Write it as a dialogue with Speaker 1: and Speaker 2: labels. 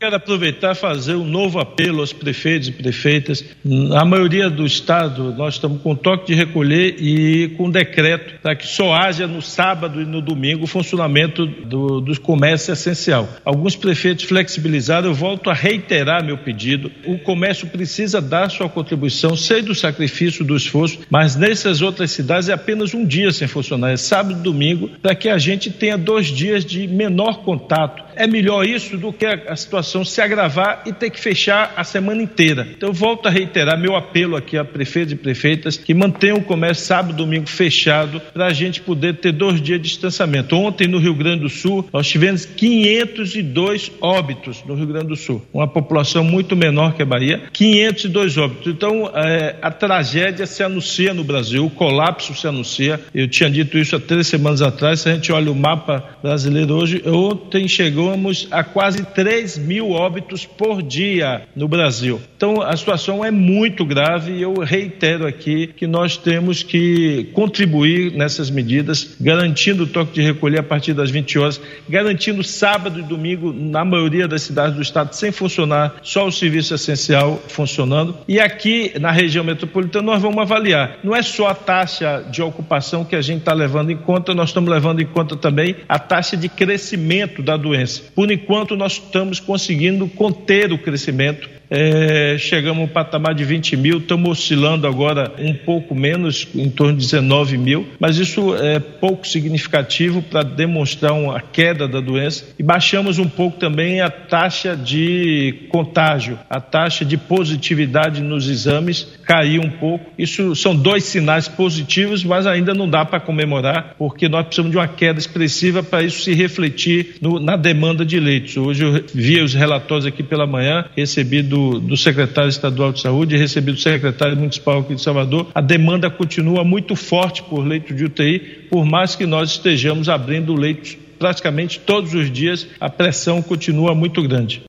Speaker 1: Quero aproveitar e fazer um novo apelo aos prefeitos e prefeitas. Na maioria do estado, nós estamos com toque de recolher e com decreto para que só haja no sábado e no domingo o funcionamento do, dos comércios essencial. Alguns prefeitos flexibilizaram, eu volto a reiterar meu pedido. O comércio precisa dar sua contribuição, sei do sacrifício, do esforço, mas nessas outras cidades é apenas um dia sem funcionar, é sábado e domingo, para que a gente tenha dois dias de menor contato. É melhor isso do que a, a situação situação se agravar e ter que fechar a semana inteira. Então, eu volto a reiterar meu apelo aqui a prefeitos e prefeitas que mantenham o comércio sábado e domingo fechado para a gente poder ter dois dias de distanciamento. Ontem, no Rio Grande do Sul, nós tivemos 502 óbitos no Rio Grande do Sul, uma população muito menor que a Bahia, 502 óbitos. Então, é, a tragédia se anuncia no Brasil, o colapso se anuncia. Eu tinha dito isso há três semanas atrás. Se a gente olha o mapa brasileiro hoje, ontem chegamos a quase 3 mil mil óbitos por dia no Brasil. Então a situação é muito grave e eu reitero aqui que nós temos que contribuir nessas medidas, garantindo o toque de recolher a partir das 20 horas, garantindo sábado e domingo na maioria das cidades do estado sem funcionar, só o serviço essencial funcionando. E aqui na região metropolitana nós vamos avaliar. Não é só a taxa de ocupação que a gente está levando em conta, nós estamos levando em conta também a taxa de crescimento da doença. Por enquanto nós estamos conseguindo conseguindo conter o crescimento é, chegamos ao patamar de 20 mil, estamos oscilando agora um pouco menos, em torno de 19 mil, mas isso é pouco significativo para demonstrar uma queda da doença. E baixamos um pouco também a taxa de contágio, a taxa de positividade nos exames caiu um pouco. Isso são dois sinais positivos, mas ainda não dá para comemorar, porque nós precisamos de uma queda expressiva para isso se refletir no, na demanda de leitos. Hoje eu vi os relatórios aqui pela manhã, recebido do, do secretário estadual de saúde e recebi do secretário municipal aqui de Salvador, a demanda continua muito forte por leito de UTI, por mais que nós estejamos abrindo leitos praticamente todos os dias, a pressão continua muito grande.